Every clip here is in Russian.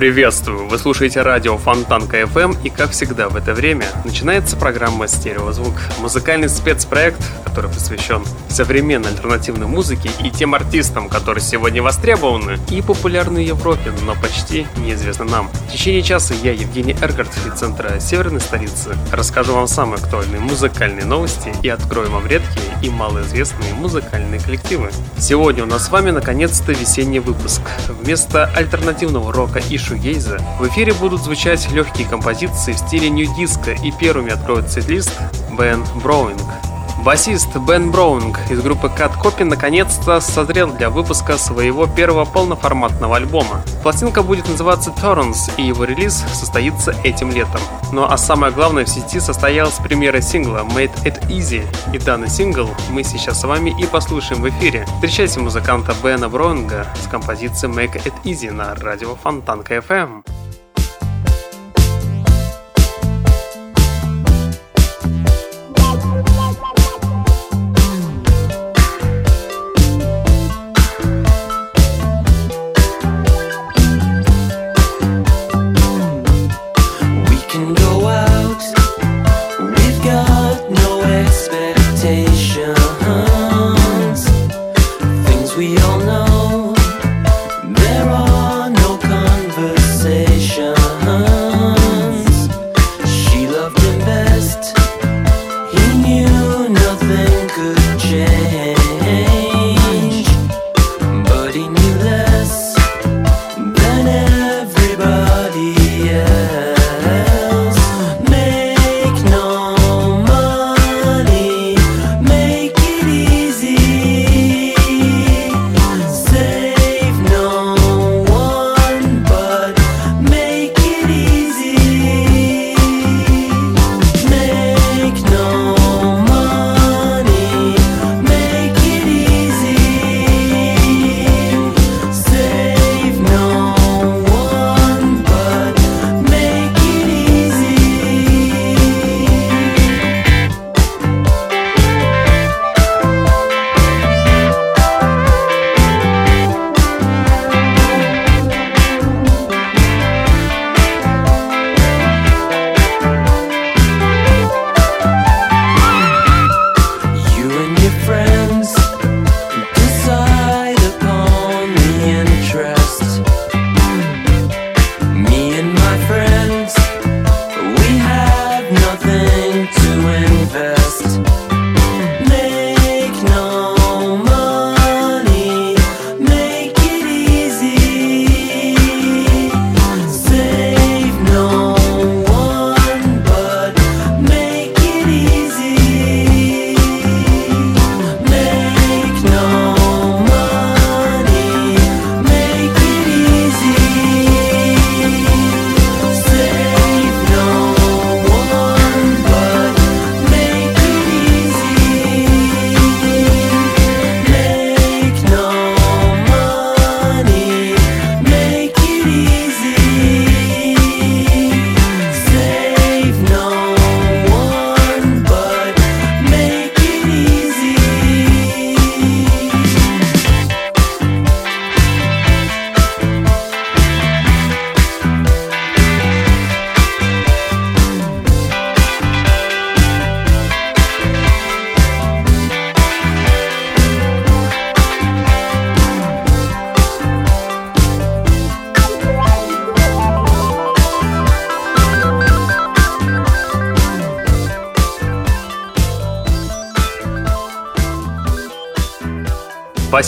Приветствую! Вы слушаете радио Фонтанка FM и, как всегда, в это время начинается программа «Стереозвук». Музыкальный спецпроект, который посвящен современной альтернативной музыке и тем артистам, которые сегодня востребованы и популярны в Европе, но почти неизвестны нам. В течение часа я, Евгений Эргард, из центра Северной столицы, расскажу вам самые актуальные музыкальные новости и открою вам редкие и малоизвестные музыкальные коллективы. Сегодня у нас с вами, наконец-то, весенний выпуск. Вместо альтернативного рока и шугейза. В эфире будут звучать легкие композиции в стиле нью-диско и первыми откроет сет-лист Бен Броуинг. Басист Бен Браунинг из группы Cat Copy наконец-то созрел для выпуска своего первого полноформатного альбома. Пластинка будет называться Torrents, и его релиз состоится этим летом. Ну а самое главное, в сети состоялась премьера сингла Made It Easy, и данный сингл мы сейчас с вами и послушаем в эфире. Встречайте музыканта Бена Браунинга с композицией Make It Easy на радио Фонтанка FM.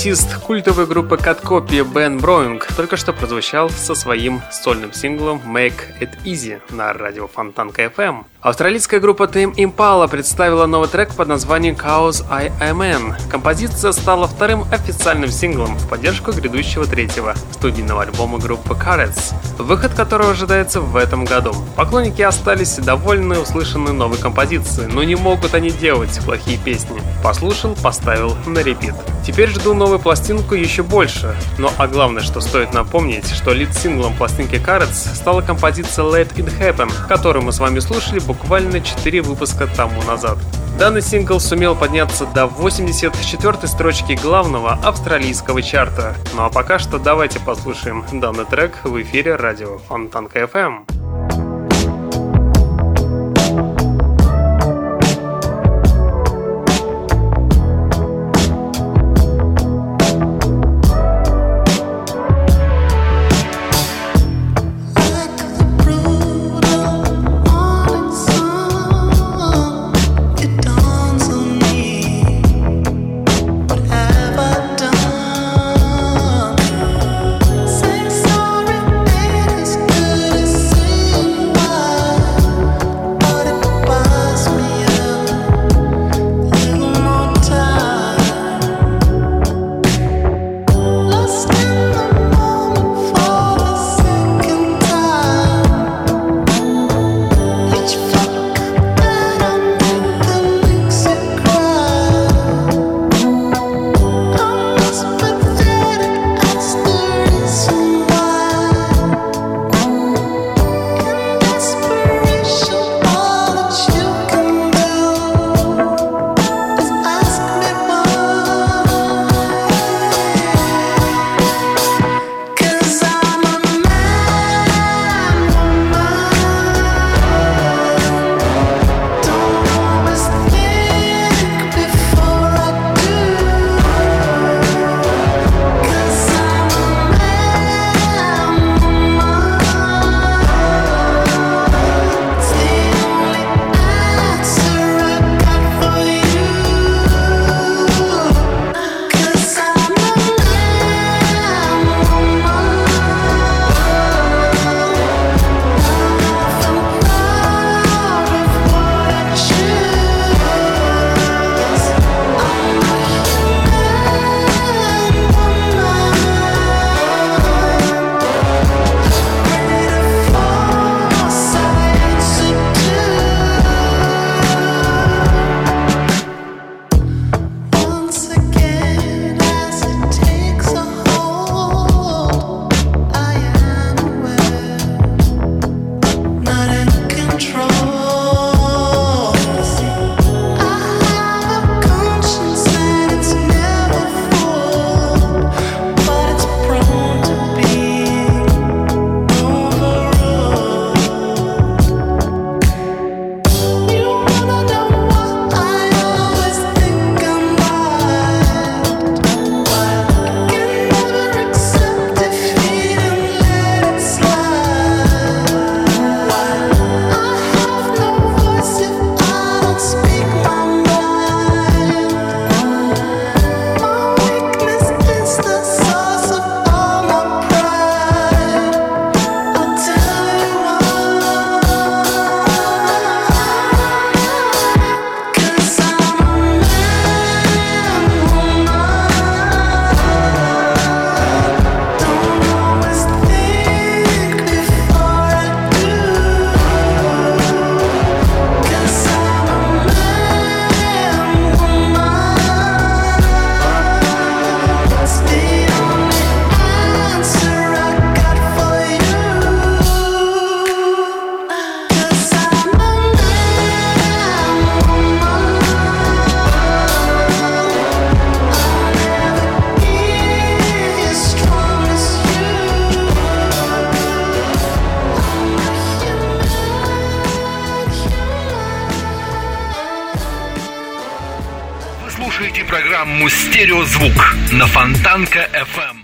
Басист культовой группы Copy Бен Броинг только что прозвучал со своим сольным синглом Make It Easy на радио Фонтанка FM. Австралийская группа Tame Impala представила новый трек под названием Chaos I Am In. Композиция стала вторым официальным синглом в поддержку грядущего третьего студийного альбома группы Carrots, выход которого ожидается в этом году. Поклонники остались довольны услышанной новой композицией, но не могут они делать плохие песни. Послушал, поставил на репит. Теперь жду новую пластинку еще больше. Ну а главное, что стоит напомнить, что лид-синглом пластинки Carrots стала композиция Let It Happen, которую мы с вами слушали буквально 4 выпуска тому назад. Данный сингл сумел подняться до 84 строчки главного австралийского чарта. Ну а пока что давайте послушаем данный трек в эфире радио Фонтанка FM. На Фонтанка FM.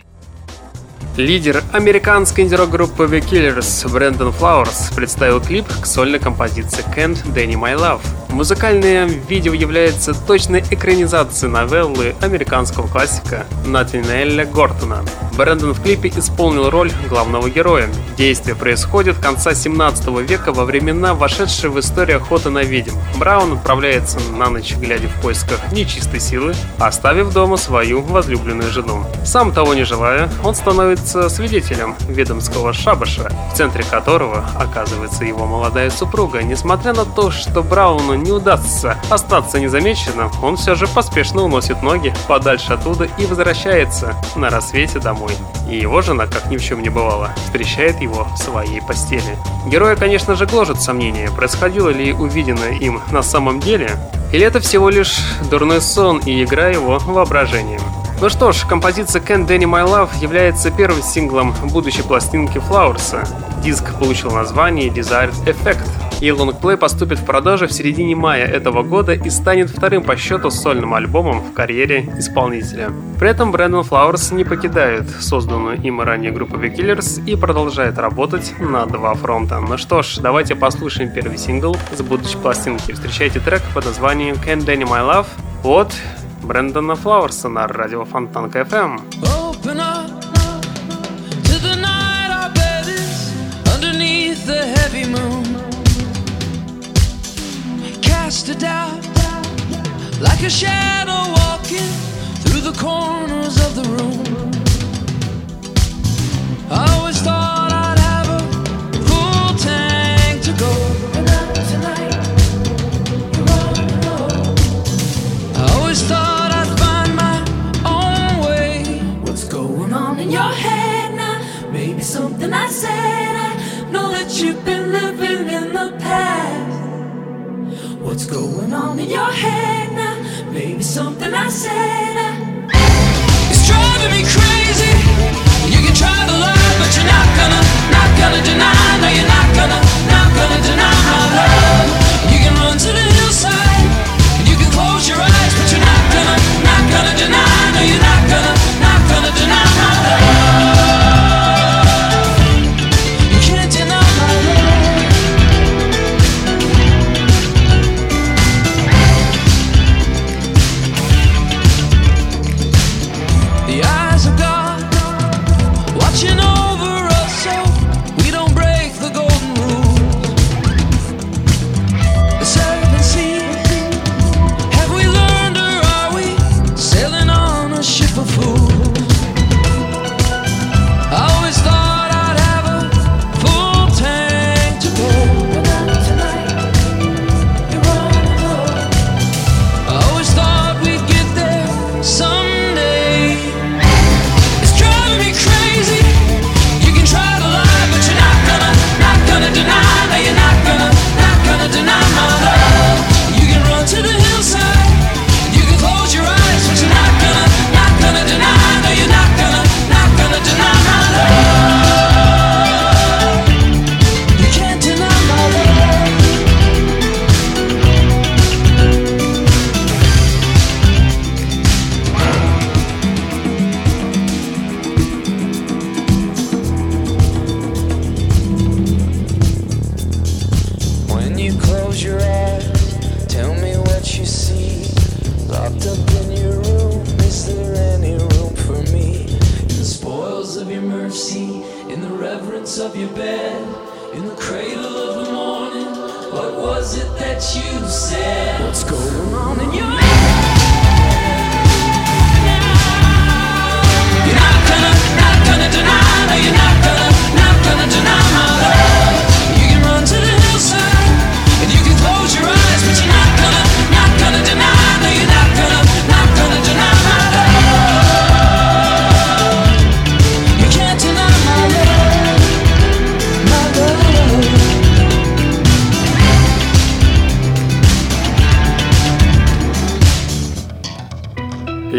Лидер американской инди-рок-группы The Killers Брэндон Флауэрс представил клип к сольной композиции Can't Danny My Love. Музыкальное видео является точной экранизацией новеллы американского классика Натинелля Гортона. Брэндон в клипе исполнил роль главного героя. Действие происходит конца 17 века во времена, вошедшей в историю охоты на ведьм. Браун отправляется на ночь, глядя в поисках нечистой силы, оставив дома свою возлюбленную жену. Сам того не желая, он становится свидетелем ведомского шабаша, в центре которого оказывается его молодая супруга. Несмотря на то, что Брауну не удастся остаться незамеченным, он все же поспешно уносит ноги подальше оттуда и возвращается на рассвете домой. И его жена, как ни в чем не бывало, встречает его в своей постели. Героя, конечно же, гложет сомнение, происходило ли увиденное им на самом деле, или это всего лишь дурной сон и игра его воображением. Ну что ж, композиция Can't Danny My Love является первым синглом будущей пластинки Флауэрса. Диск получил название Desired Effect. И лонгплей поступит в продажу в середине мая этого года и станет вторым по счету сольным альбомом в карьере исполнителя. При этом Брэндон Флауэрс не покидает созданную им ранее группу The Killers и продолжает работать на два фронта. Ну что ж, давайте послушаем первый сингл с будущей пластинки. Встречайте трек под названием Can't Deny My Love от Брэндона Флауэрса на радио Фонтанка FM. Open up to the night our bed is underneath the heavy moon. Cast a doubt like a shadow walking through the corners of the room. I always thought Say.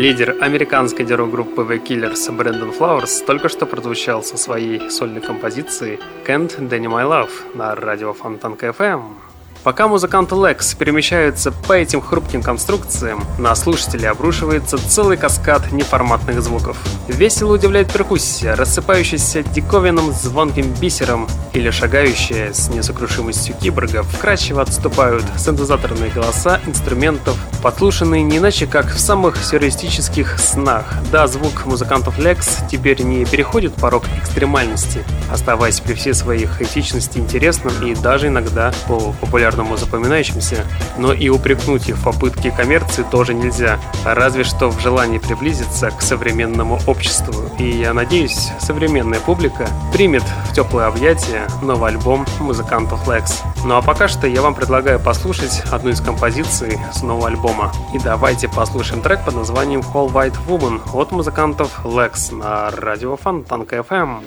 Лидер американской деру-группы The Killers Брэндон Флауэрс только что прозвучал со своей сольной композицией Can't Danny My Love на радио Фонтанка FM. Пока музыканты Lex перемещаются по этим хрупким конструкциям, на слушателей обрушивается целый каскад неформатных звуков. Весело удивляет перкуссия, рассыпающаяся диковинным звонким бисером или шагающая с несокрушимостью киборга, вкрадчиво отступают синтезаторные голоса инструментов, подслушанные не иначе как в самых сюрреалистических снах. Да, звук музыкантов Lex теперь не переходит порог экстремальности, оставаясь при всей своей хаотичности интересным и даже иногда по популярному запоминающимся, но и упрекнуть их в попытке коммерции тоже нельзя, разве что в желании приблизиться к современному обществу. И я надеюсь, современная публика примет в теплое объятие новый альбом музыкантов Lex. Ну а пока что я вам предлагаю послушать одну из композиций с нового альбома. И давайте послушаем трек под названием Call White Woman от музыкантов Lex на радио Фонтанка FM.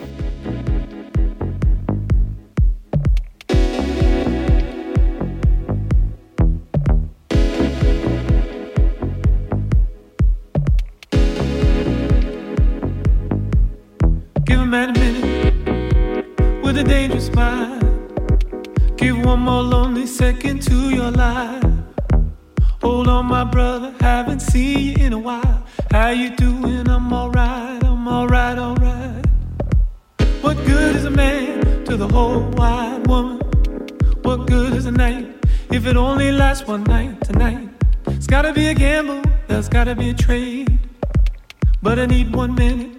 Be a trade. But I need one minute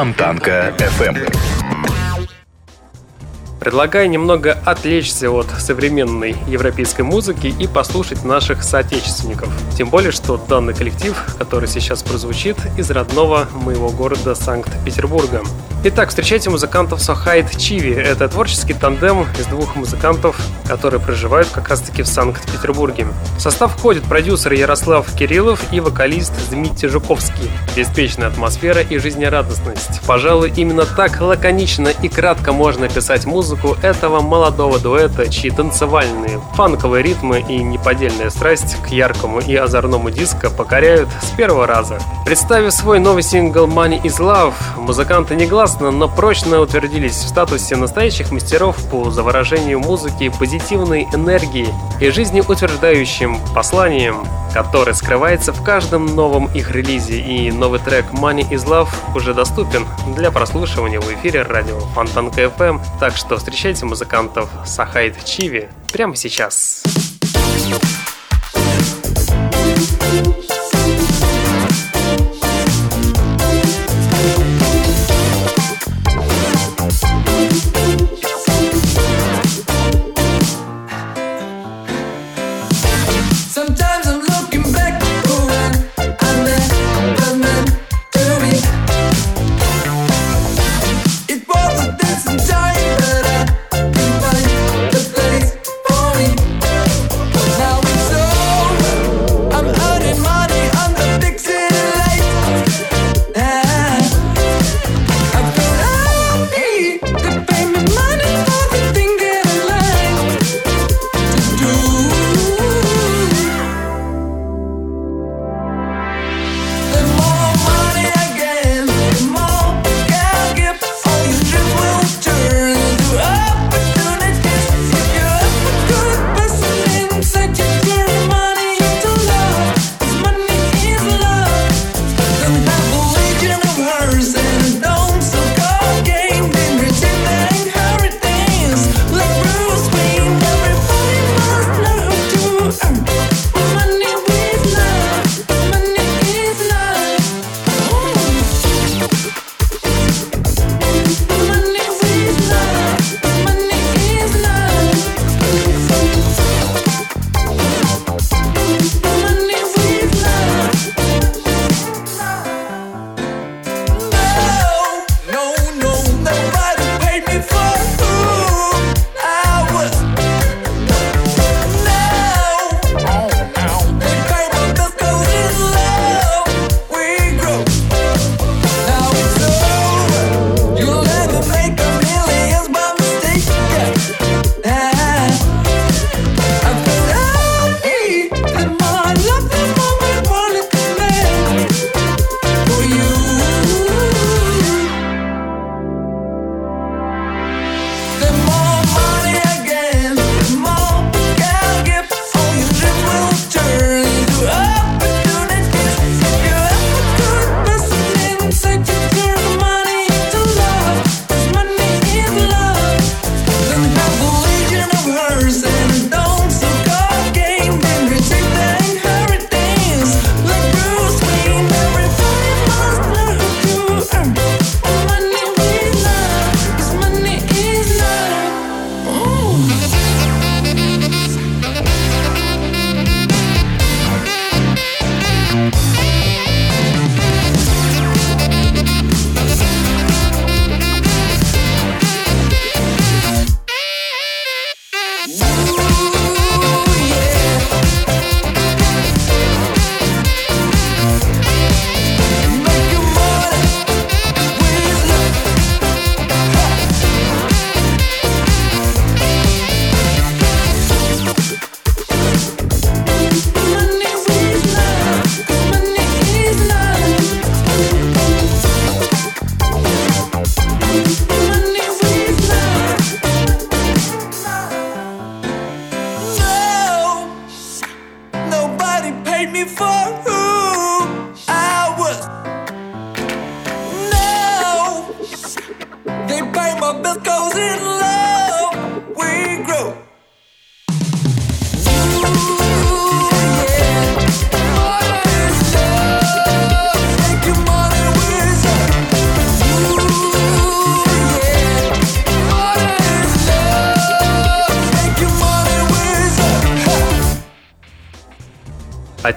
Фонтанка FM. Предлагаю немного отвлечься от современной европейской музыки и послушать наших соотечественников. Тем более, что данный коллектив, который сейчас прозвучит, из родного моего города Санкт-Петербурга. Итак, встречайте музыкантов Сохайт Чиви. Это творческий тандем из двух музыкантов, которые проживают как раз-таки в Санкт-Петербурге. В состав входит продюсер Ярослав Кириллов и вокалист Дмитрий Жуковский. Беспечная атмосфера и жизнерадостность. Пожалуй, именно так лаконично и кратко можно музыку, музыку этого молодого дуэта, чьи танцевальные, фанковые ритмы и неподдельная страсть к яркому и озорному диско покоряют с первого раза. Представив свой новый сингл Money is Love, музыканты негласно, но прочно утвердились в статусе настоящих мастеров по заворожению музыки, позитивной энергии и жизнеутверждающим посланием, который скрывается в каждом новом их релизе, и новый трек Money is Love уже доступен для прослушивания в эфире радио Фонтанка FM, так что встречайте музыкантов Сахайт Чиви прямо сейчас.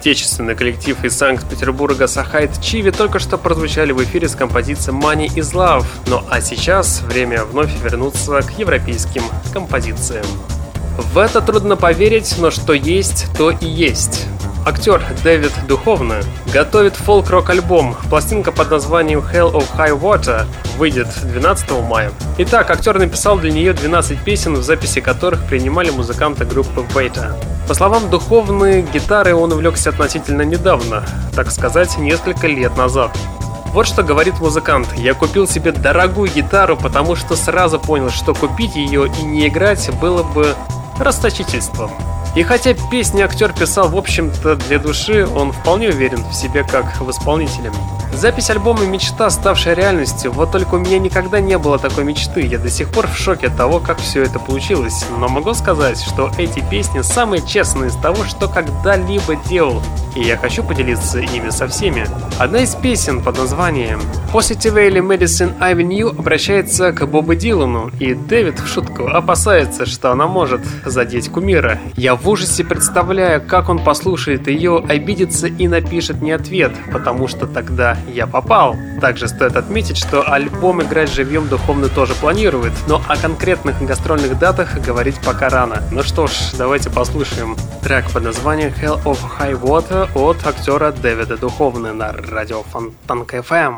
Отечественный коллектив из Санкт-Петербурга Сахайт Чиви только что прозвучали в эфире с композицией Money is Love. Ну а сейчас время вновь вернуться к европейским композициям. В это трудно поверить, но что есть, то и есть. Актер Дэвид Духовно готовит фолк-рок альбом. Пластинка под названием Hell of High Water выйдет 12 мая. Итак, актер написал для нее 12 песен, в записи которых принимали музыканты группы Вейта. По словам Духовны, гитары он увлекся относительно недавно, так сказать, несколько лет назад. Вот что говорит музыкант. Я купил себе дорогую гитару, потому что сразу понял, что купить ее и не играть было бы расточительством. И хотя песни актер писал, в общем-то, для души, он вполне уверен в себе как в исполнителе. Запись альбома «Мечта», ставшая реальностью, вот только у меня никогда не было такой мечты. Я до сих пор в шоке от того, как все это получилось. Но могу сказать, что эти песни самые честные из того, что когда-либо делал. И я хочу поделиться ими со всеми. Одна из песен под названием Positively Medicine Avenue обращается к Бобу Дилану, и Дэвид в шутку опасается, что она может задеть кумира. Я в ужасе представляю, как он послушает ее, обидится и напишет мне ответ, потому что тогда я попал. Также стоит отметить, что альбом играть живьем духовно тоже планирует, но о конкретных гастрольных датах говорить пока рано. Ну что ж, давайте послушаем трек под названием Hell of High Water от актера Дэвида Духовны на радио Фонтанка FM.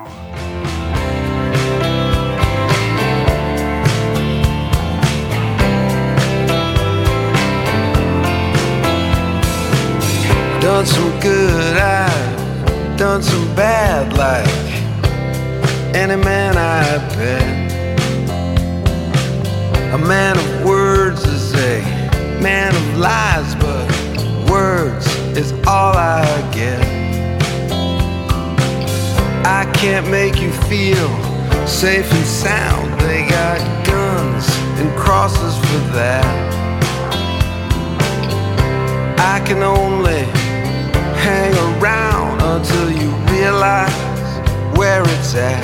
Done some good, I've done some bad, like any man I bet. A man of words is a man of lies, but words is all I get. I can't make you feel safe and sound. They got guns and crosses for that. I can only around until you realize where it's at.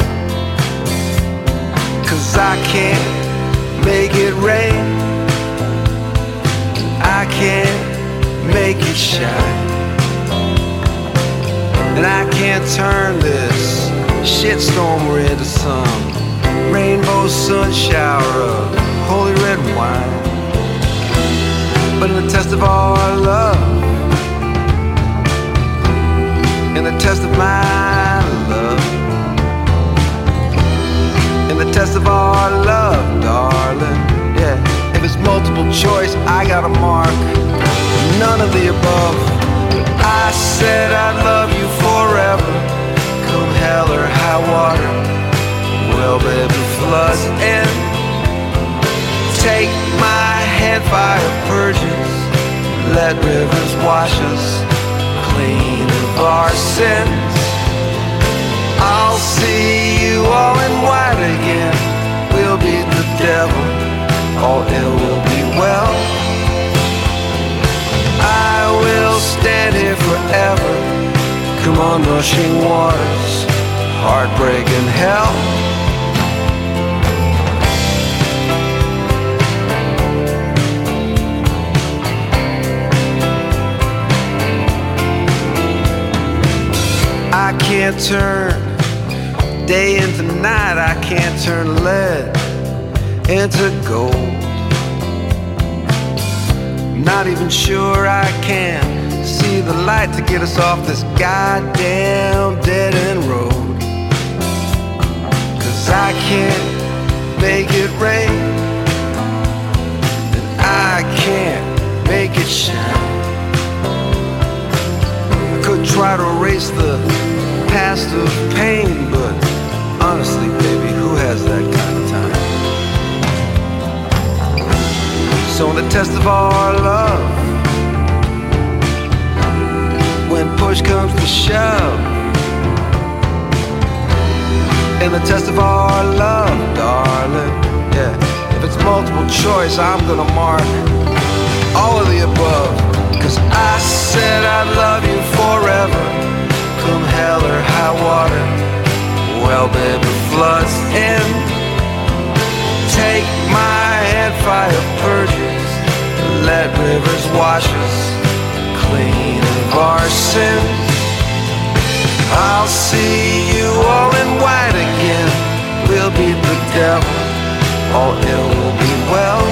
Cause I can't make it rain, I can't make it shine. And I can't turn this shitstorm into some rainbow sun shower of holy red wine. But in the test of our love, in the test of my love. In the test of our love, darling. Yeah, if it's multiple choice, I got a mark. None of the above. I said I'd love you forever. Come hell or high water. Well, baby, floods in. Take my hand, fire purges. Let rivers wash us clean of our sins. I'll see you all in white again. We'll beat the devil, all ill will be well. I will stand here forever. Come on, rushing waters, heartbreak and hell. I can't turn day into night. I can't turn lead into gold. Not even sure I can see the light to get us off this goddamn dead end road. Cause I can't make it rain, and I can't make it shine. I could try to erase the past of pain, but honestly, baby, who has that kind of time? So, in the test of our love, when push comes to shove, in the test of our love, darling, yeah, if it's multiple choice, I'm gonna mark all of the above. Cause I said I'd love you forever Well, baby, floods in. Take my hand, fire purges. Let rivers wash us clean of our sins. I'll see you all in white again. We'll beat the devil, all ill will be well.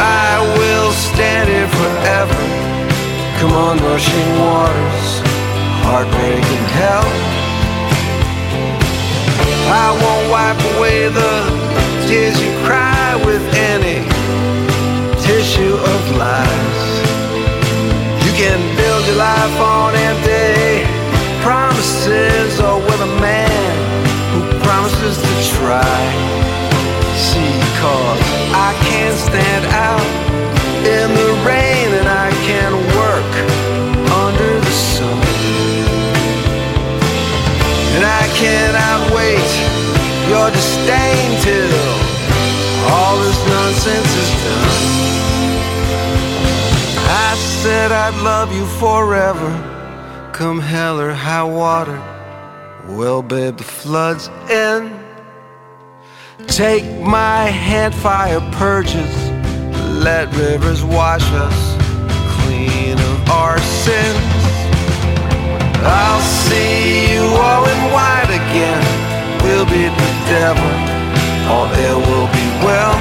I will stand here forever. Come on, rushing waters, heartbreaking hell. I won't wipe away the tears you cry with any tissue of lies. You can build your life on empty promises or with a man who promises to try. See, cause I can't stand out in the rain and I can't work cannot wait your disdain till all this nonsense is done. I said I'd love you forever, come hell or high water. Well, babe, the flood's in. Take my hand, fire purges. Let rivers wash us clean of our sins. I'll see you all in white again. We'll beat the devil, all there will be well.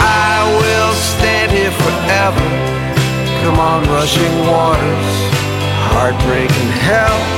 I will stand here forever. Come on, rushing waters, heartbreak heartbreaking hell.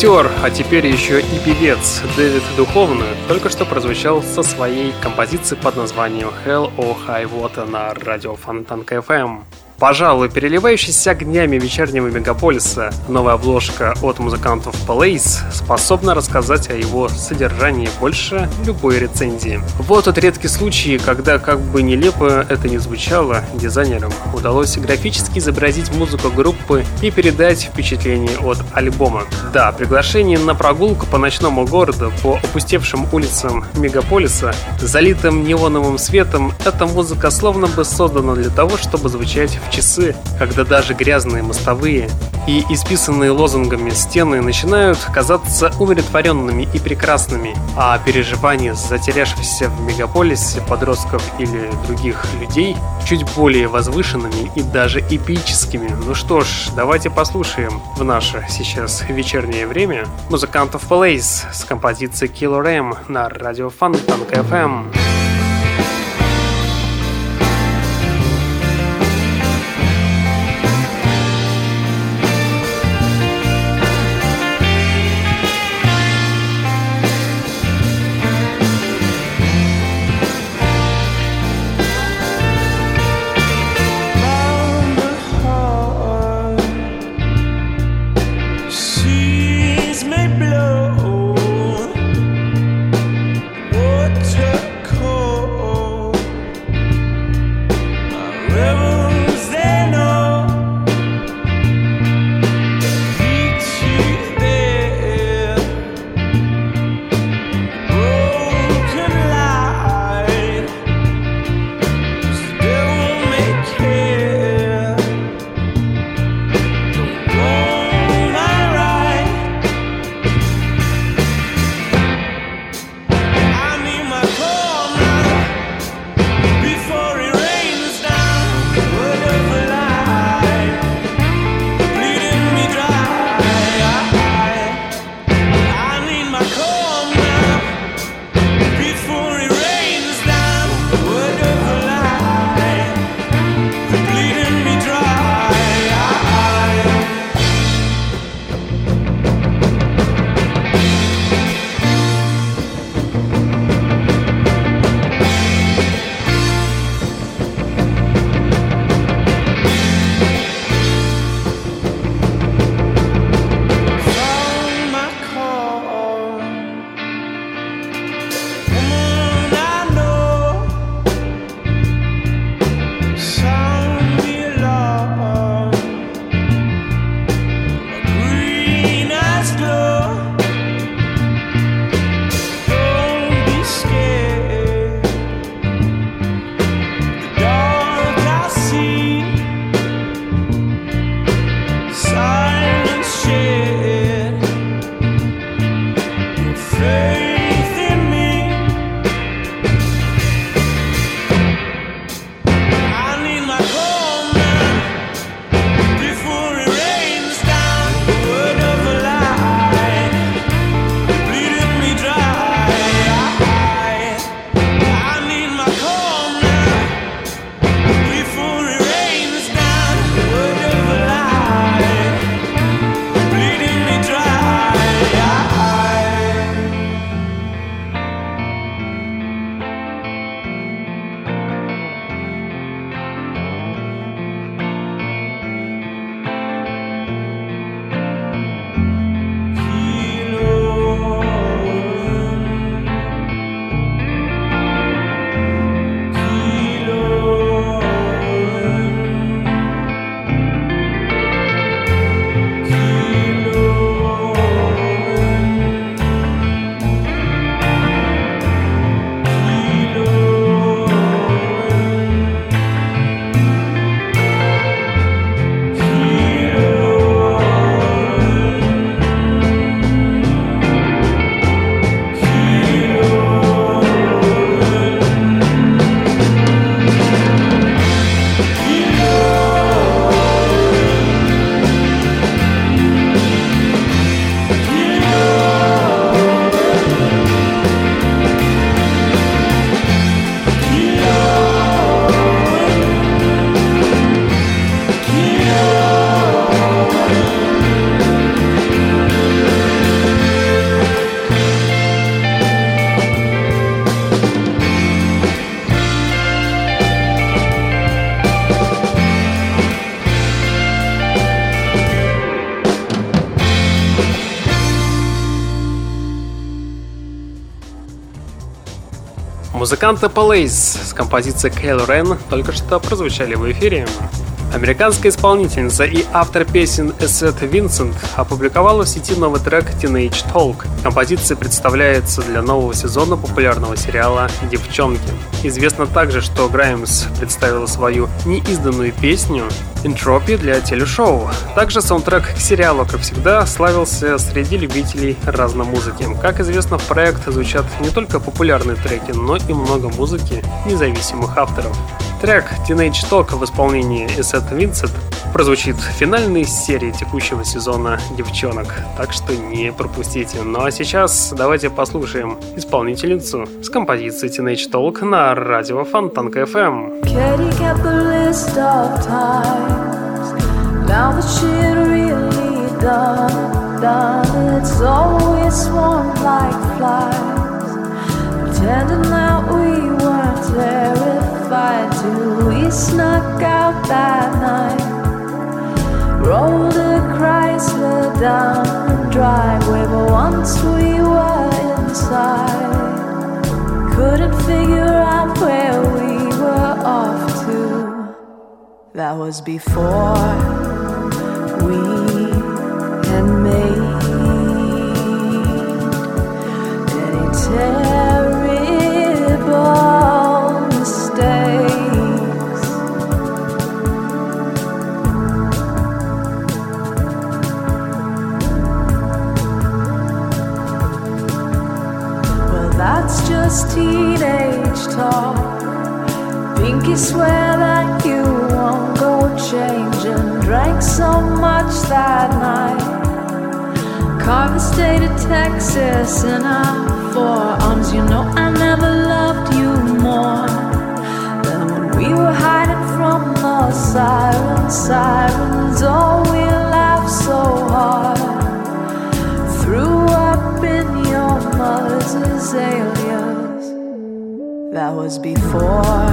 Актер, а теперь еще и певец Дэвид Духовный только что прозвучал со своей композицией под названием Hell or High Water на радио Фонтанка FM. Пожалуй, переливающийся огнями вечернего мегаполиса, новая обложка от музыкантов Place способна рассказать о его содержании больше любой рецензии. Вот тот редкий случай, когда, как бы нелепо это ни звучало, дизайнерам удалось графически изобразить музыку группы и передать впечатление от альбома. Да, приглашение на прогулку по ночному городу, по опустевшим улицам мегаполиса, залитым неоновым светом, эта музыка словно бы создана для того, чтобы звучать в часы, когда даже грязные мостовые и исписанные лозунгами стены начинают казаться умиротворенными и прекрасными, а переживания затерявшихся в мегаполисе подростков или других людей чуть более возвышенными и даже эпическими. Ну что ж, давайте послушаем в наше сейчас вечернее время музыкантов Place с композицией Killer M на радио Фонтанка FM. Seas may Музыканты Police с композицией Кейл Рен только что прозвучали в эфире. Американская исполнительница и автор песен Эссет Винсент опубликовала в сети новый трек Teenage Talk. Композиция представляется для нового сезона популярного сериала «Девчонки». Известно также, что Граймс представила свою неизданную песню Entropy для телешоу. Также саундтрек к сериалу, как всегда, славился среди любителей разномузыки. Как известно, в проект звучат не только популярные треки, но и много музыки независимых авторов. Трек Teenage Talk в исполнении Эссет Винсент прозвучит в финальной серии текущего сезона «Девчонок», так что не пропустите. Ну а сейчас давайте послушаем исполнительницу с композицией Teenage Talk на радио Фонтанка FM. Now that shit really done, done, it's always swarmed like flies, pretending that we weren't terrified till we snuck out that night. Rolled a Chrysler down the driveway, but once we were inside, couldn't figure out where we were off to. That was before we had made any terrible mistakes. Well, that's just teenage talk. Pinky swear that you changing drank so much that night. Carved the state of Texas in our forearms. You know, I never loved you more than when we were hiding from the sirens. Sirens, oh, we laughed so hard. Threw up in your mother's azaleas. That was before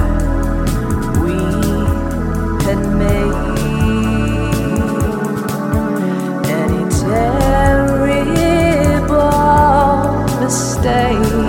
we had made. day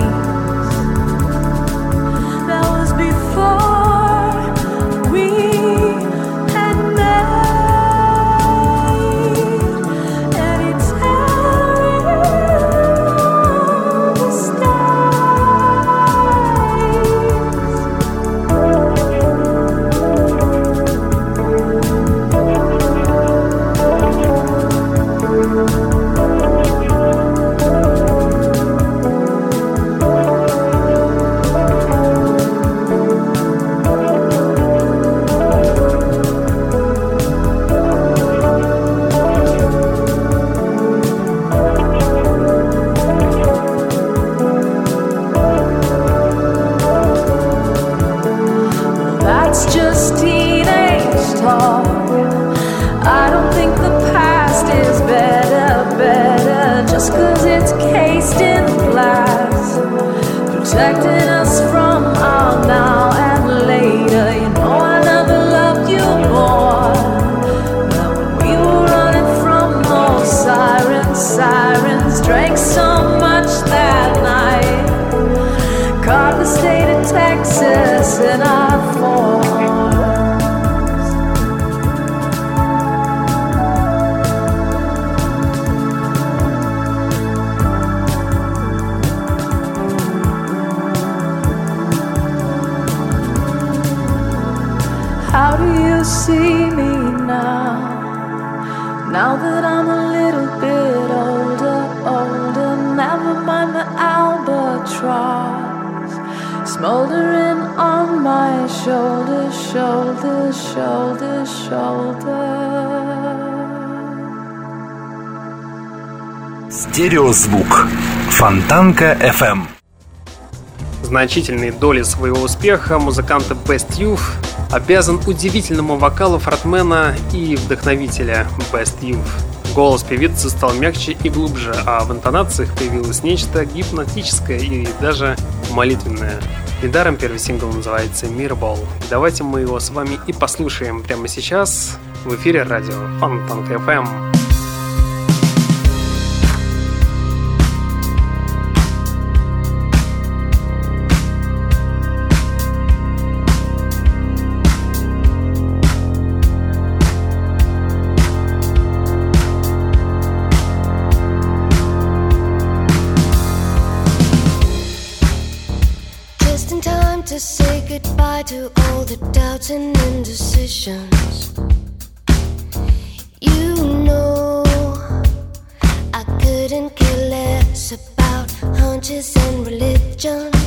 state of Texas in our forearms. How do you see me now? Now that I'm a smoldering on my shoulder, shoulder, shoulder, shoulder. Стереозвук. Фонтанка FM. Значительные доли своего успеха музыканта Best Youth обязан удивительному вокалу фронтмена и вдохновителя Best Youth. Голос певицы стал мягче и глубже, а в интонациях появилось нечто гипнотическое и даже молитвенное. Недаром первый сингл называется «Мирбол». Давайте мы его с вами и послушаем прямо сейчас в эфире радио Фонтанка FM. To all the doubts and indecisions. You know, I couldn't care less about hunches and religions.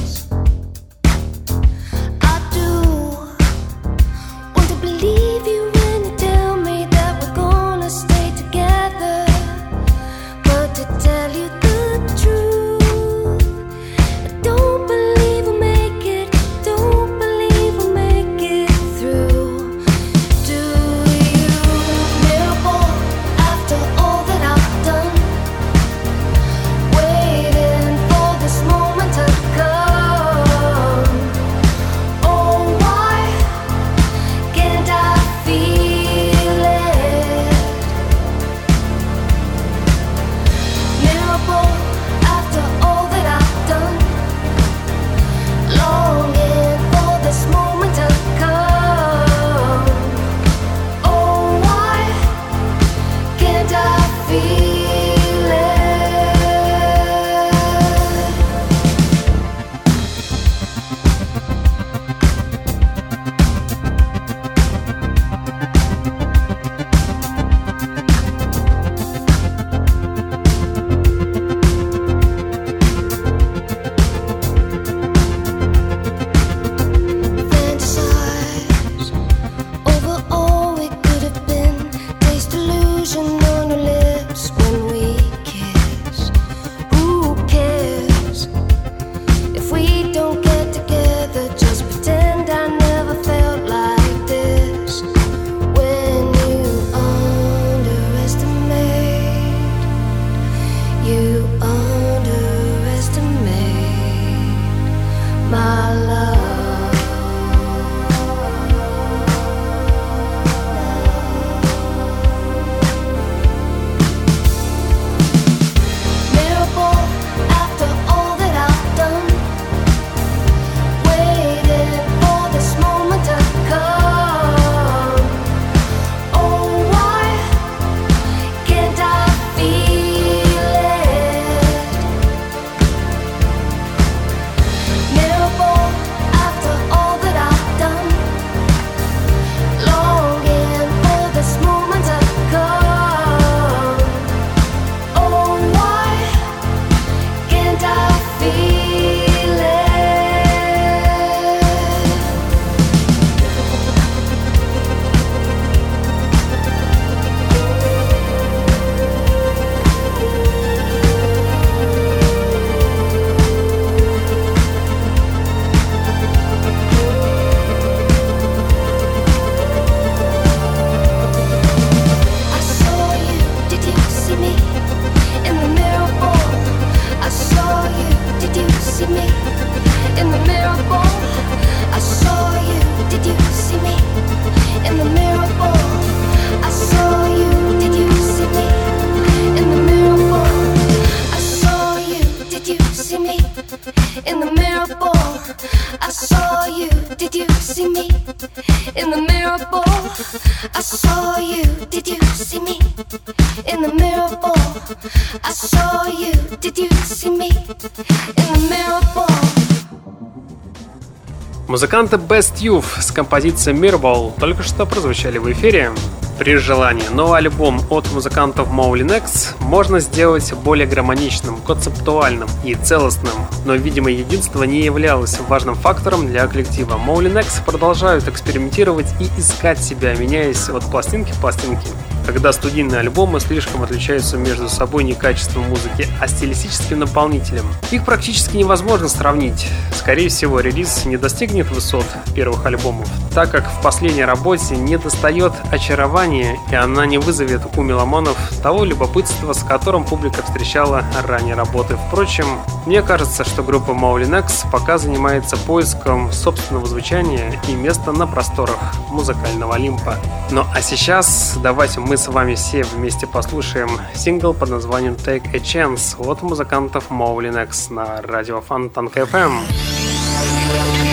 Музыканты Best Youth с композицией Mirrorball только что прозвучали в эфире. При желании новый альбом от музыкантов Mowlin X можно сделать более гармоничным, концептуальным и целостным, но, видимо, единство не являлось важным фактором для коллектива. Mowlin X продолжают экспериментировать и искать себя, меняясь от пластинки к пластинке. Когда студийные альбомы слишком отличаются между собой не качеством музыки, а стилистическим наполнителем. Их практически невозможно сравнить. Скорее всего, релиз не достигнет высот первых альбомов, так как в последней работе не достает очарования, и она не вызовет у меломанов того любопытства, с которым публика встречала ранее работы. Впрочем, мне кажется, что группа Maulin X пока занимается поиском собственного звучания и места на просторах музыкального Олимпа. Ну а сейчас давайте мы с вами все вместе послушаем сингл под названием Take a Chance от музыкантов Maulin X на радио Фонтанка FM.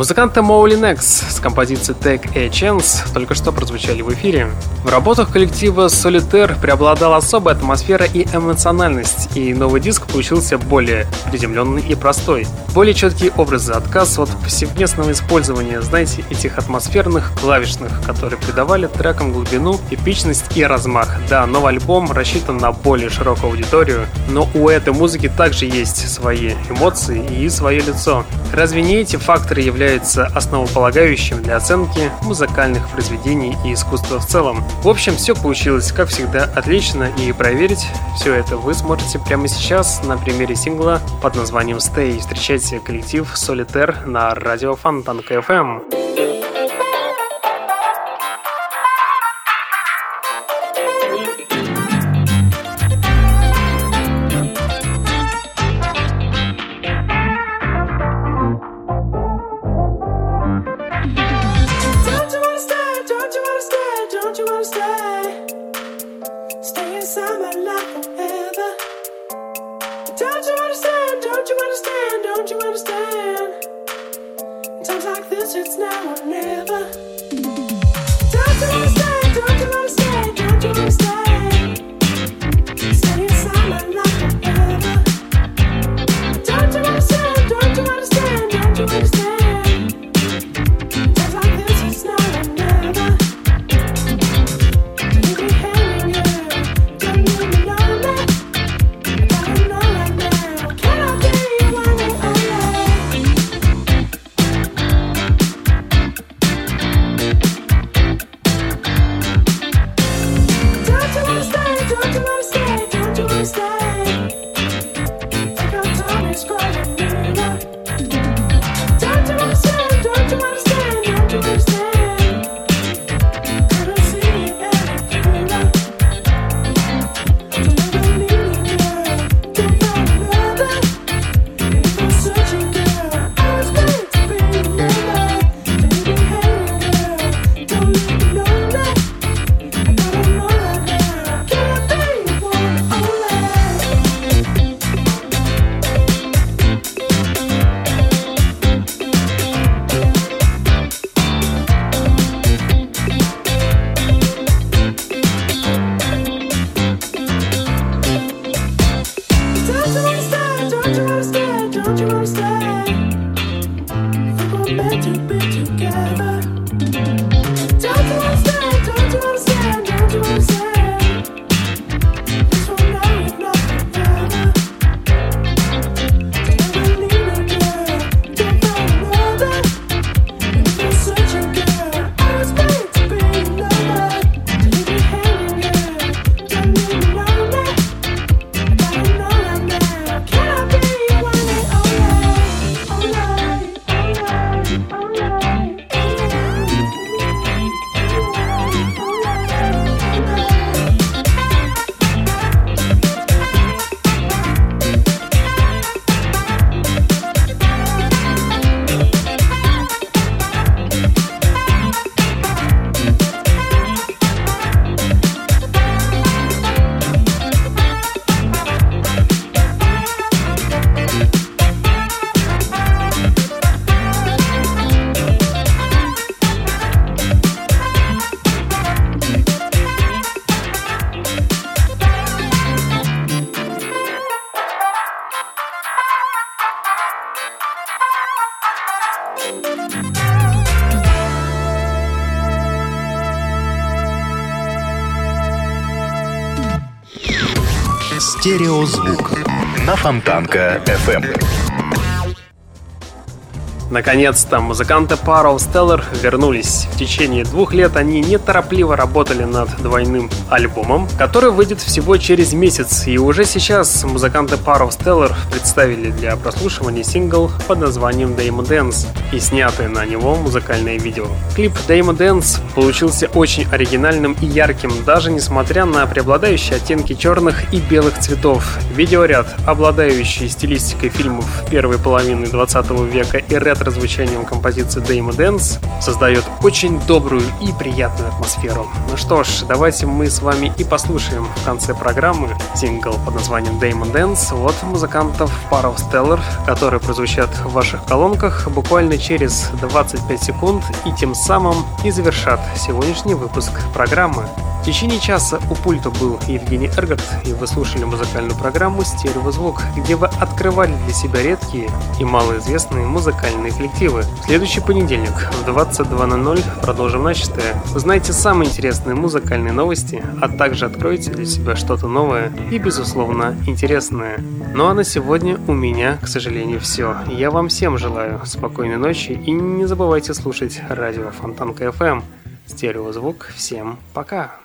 Музыканты Моули Nex с композицией Take a Chance только что прозвучали в эфире. В работах коллектива Solitaire преобладала особая атмосфера и эмоциональность, и новый диск получился более приземленный и простой. Более четкие образы, отказ от повсеместного использования, знаете, этих атмосферных клавишных, которые придавали трекам глубину, эпичность и размах. Да, новый альбом рассчитан на более широкую аудиторию, но у этой музыки также есть свои эмоции и свое лицо. Разве не эти факторы являются является основополагающим для оценки музыкальных произведений и искусства в целом. В общем, все получилось, как всегда, отлично, и проверить все это вы сможете прямо сейчас на примере сингла под названием Stay. Встречайте коллектив Solitaire на радио Фонтанка FM. Стереозвук на Фонтанка FM. Наконец-то музыканты Parrow Stellar вернулись. В течение двух лет они неторопливо работали над двойным альбомом, который выйдет всего через месяц. И уже сейчас музыканты Parrow Stellar представили для прослушивания сингл под названием Dame Dance и снятое на него музыкальное видео. Клип Dame Dance получился очень оригинальным и ярким, даже несмотря на преобладающие оттенки черных и белых цветов. Видеоряд, обладающий стилистикой фильмов первой половины 20 века и ред синтезатора звучанием композиции Dame Dance создает очень добрую и приятную атмосферу. Ну что ж, давайте мы с вами и послушаем в конце программы сингл под названием Dame Dance от музыкантов Parov Stellar, которые прозвучат в ваших колонках буквально через 25 секунд и тем самым и завершат сегодняшний выпуск программы. В течение часа у пульта был Евгений Эргард, и вы слушали музыкальную программу «Стереозвук», где вы открывали для себя редкие и малоизвестные музыкальные коллективы. В следующий понедельник в 22.00 продолжим начатое. Узнаете самые интересные музыкальные новости, а также откроете для себя что-то новое и, безусловно, интересное. Ну а на сегодня у меня, к сожалению, все. Я вам всем желаю спокойной ночи и не забывайте слушать радио Фонтанка FM. Стереозвук. Всем пока!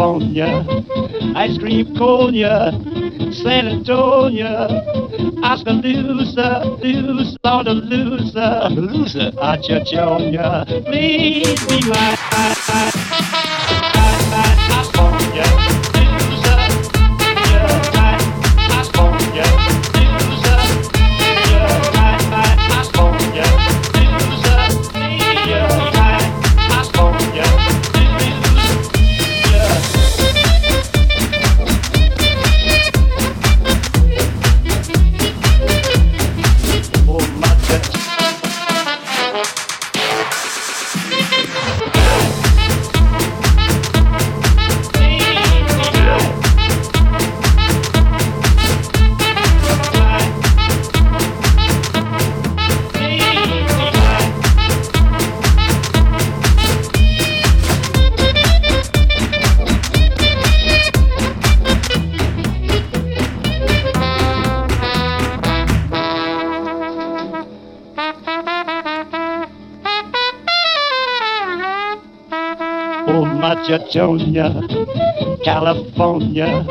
California, ice cream conia, San Antonio, Oskaloosa, loose, loser, loser, Achachonia, please be my California,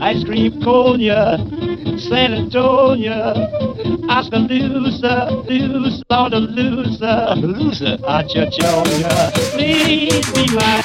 ice cream conia, San Antonio, Oskaloosa, loose, of loser, loser, Chatonia, please be my